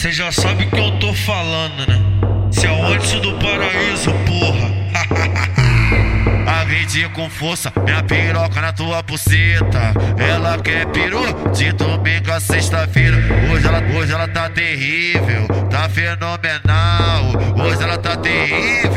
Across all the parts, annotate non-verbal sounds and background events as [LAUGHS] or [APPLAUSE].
Cê já sabe que eu tô falando, né? Se é antes do paraíso, porra. [LAUGHS] Agredi com força, minha piroca na tua buceta. Ela quer peru de domingo a sexta-feira. Hoje ela, hoje ela tá terrível, tá fenomenal. Hoje ela tá terrível,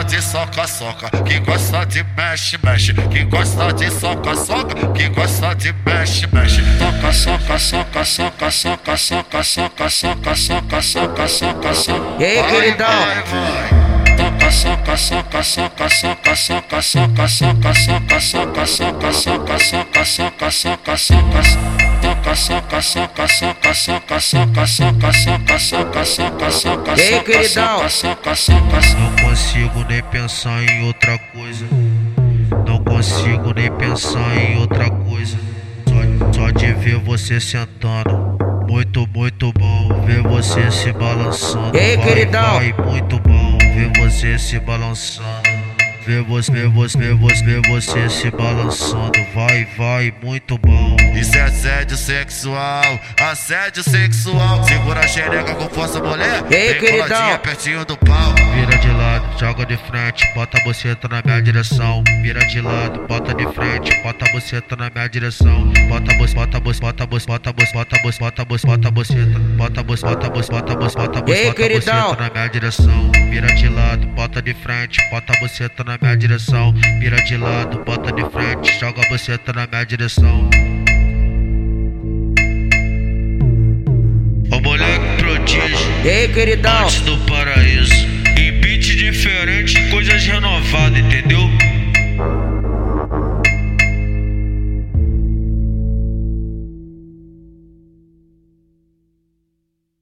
gosta de soca, soca, que gosta de mexe, mexe. Que gosta de soca, soca, que gosta de mexe, mexe. Toca, soca, soca, soca, soca, soca, soca, soca, soca, soca, soca, soca. E aí, queridão? Vai, vai soca, soca, soca, soca, soca, soca, soca, soca, soca, soca, soca, soca, soca, soca, soca, soca, soca, soca, soca, soca, soca, soca, soca, soca, soca, soca, soca, Ei, queridão. soca, soca, Não consigo nem pensar em outra coisa. Não consigo nem pensar em outra coisa. Só, de ver você sentando. Muito, muito bom ver você se balançando. Ei, vai, queridão. vai, muito bom ver você se balançando. Ver você, ver você, ver você, ver você se balançando. Vai, vai, muito bom. Isso é assédio sexual, assédio sexual. Segura a xereca com força, mulher. Ei, Vem queridão. pertinho do pau. Vira de lado, joga de frente, bota a buceta na minha direção. Vira de lado, bota de frente, bota a buceta na minha direção. Bota a bus, bota a bus, bota a bus, bota a bus, bota a bus, bota a bus, bota a buceta, bota a bus, bota a bus, bota a bus, bota a bus, bota buceta na minha direção. Vira de lado, bota de frente, bota a buceta na minha direção. Vira de lado, bota de frente, joga a buceta na minha direção. E aí, queridão? Antes do paraíso. Em beat diferente, coisas renovadas, entendeu?